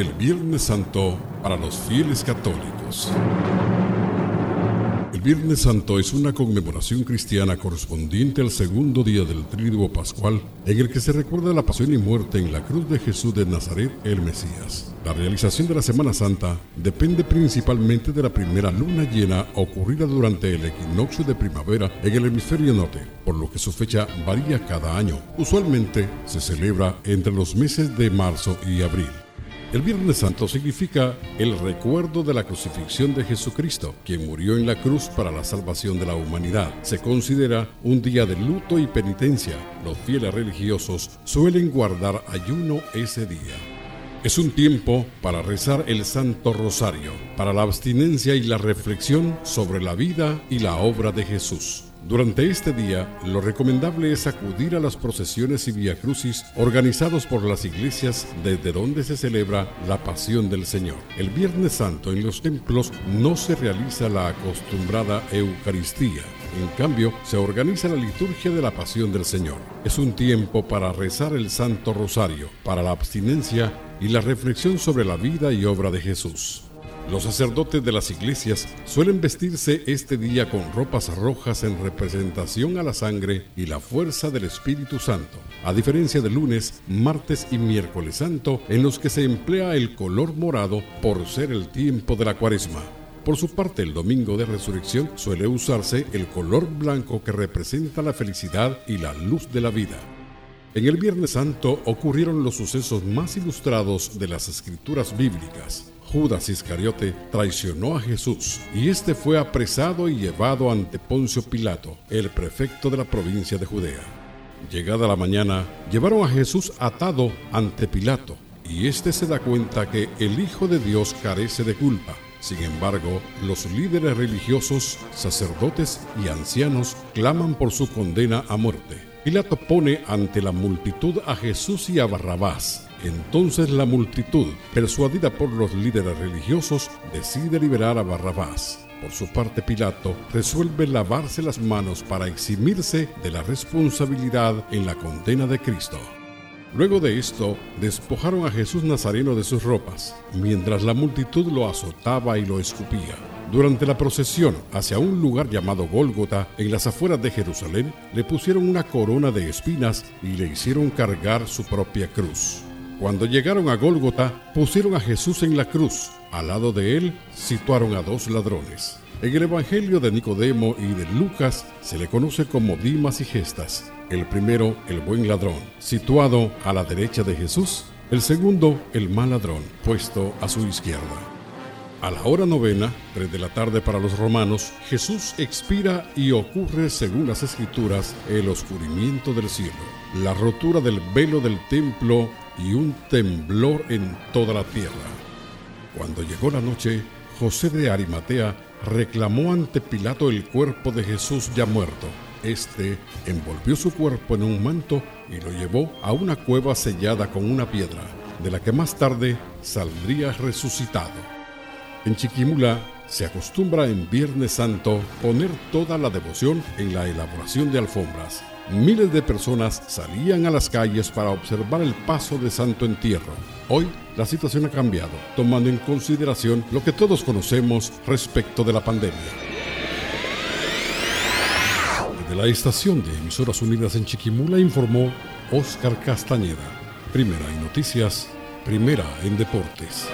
el Viernes Santo para los fieles católicos. El Viernes Santo es una conmemoración cristiana correspondiente al segundo día del Tríduo Pascual, en el que se recuerda la pasión y muerte en la cruz de Jesús de Nazaret, el Mesías. La realización de la Semana Santa depende principalmente de la primera luna llena ocurrida durante el equinoccio de primavera en el hemisferio norte, por lo que su fecha varía cada año. Usualmente se celebra entre los meses de marzo y abril. El Viernes Santo significa el recuerdo de la crucifixión de Jesucristo, quien murió en la cruz para la salvación de la humanidad. Se considera un día de luto y penitencia. Los fieles religiosos suelen guardar ayuno ese día. Es un tiempo para rezar el Santo Rosario, para la abstinencia y la reflexión sobre la vida y la obra de Jesús. Durante este día, lo recomendable es acudir a las procesiones y viacrucis organizados por las iglesias desde donde se celebra la pasión del Señor. El Viernes Santo en los templos no se realiza la acostumbrada Eucaristía. En cambio, se organiza la liturgia de la pasión del Señor. Es un tiempo para rezar el Santo Rosario, para la abstinencia y la reflexión sobre la vida y obra de Jesús. Los sacerdotes de las iglesias suelen vestirse este día con ropas rojas en representación a la sangre y la fuerza del Espíritu Santo, a diferencia de lunes, martes y miércoles santo, en los que se emplea el color morado por ser el tiempo de la cuaresma. Por su parte, el domingo de resurrección suele usarse el color blanco que representa la felicidad y la luz de la vida. En el Viernes Santo ocurrieron los sucesos más ilustrados de las escrituras bíblicas. Judas Iscariote traicionó a Jesús y este fue apresado y llevado ante Poncio Pilato, el prefecto de la provincia de Judea. Llegada la mañana, llevaron a Jesús atado ante Pilato y éste se da cuenta que el Hijo de Dios carece de culpa. Sin embargo, los líderes religiosos, sacerdotes y ancianos claman por su condena a muerte. Pilato pone ante la multitud a Jesús y a Barrabás, entonces la multitud, persuadida por los líderes religiosos, decide liberar a Barrabás. Por su parte, Pilato resuelve lavarse las manos para eximirse de la responsabilidad en la condena de Cristo. Luego de esto, despojaron a Jesús Nazareno de sus ropas, mientras la multitud lo azotaba y lo escupía. Durante la procesión hacia un lugar llamado Gólgota, en las afueras de Jerusalén, le pusieron una corona de espinas y le hicieron cargar su propia cruz. Cuando llegaron a Gólgota, pusieron a Jesús en la cruz. Al lado de él situaron a dos ladrones. En el Evangelio de Nicodemo y de Lucas se le conoce como Dimas y Gestas. El primero, el buen ladrón, situado a la derecha de Jesús. El segundo, el mal ladrón, puesto a su izquierda. A la hora novena, tres de la tarde para los romanos, Jesús expira y ocurre, según las escrituras, el oscurimiento del cielo, la rotura del velo del templo y un temblor en toda la tierra. Cuando llegó la noche, José de Arimatea reclamó ante Pilato el cuerpo de Jesús ya muerto. Este envolvió su cuerpo en un manto y lo llevó a una cueva sellada con una piedra, de la que más tarde saldría resucitado. En Chiquimula se acostumbra en Viernes Santo poner toda la devoción en la elaboración de alfombras miles de personas salían a las calles para observar el paso de Santo Entierro. Hoy la situación ha cambiado, tomando en consideración lo que todos conocemos respecto de la pandemia. Desde la estación de Emisoras Unidas en Chiquimula informó Oscar Castañeda. Primera en noticias, primera en deportes.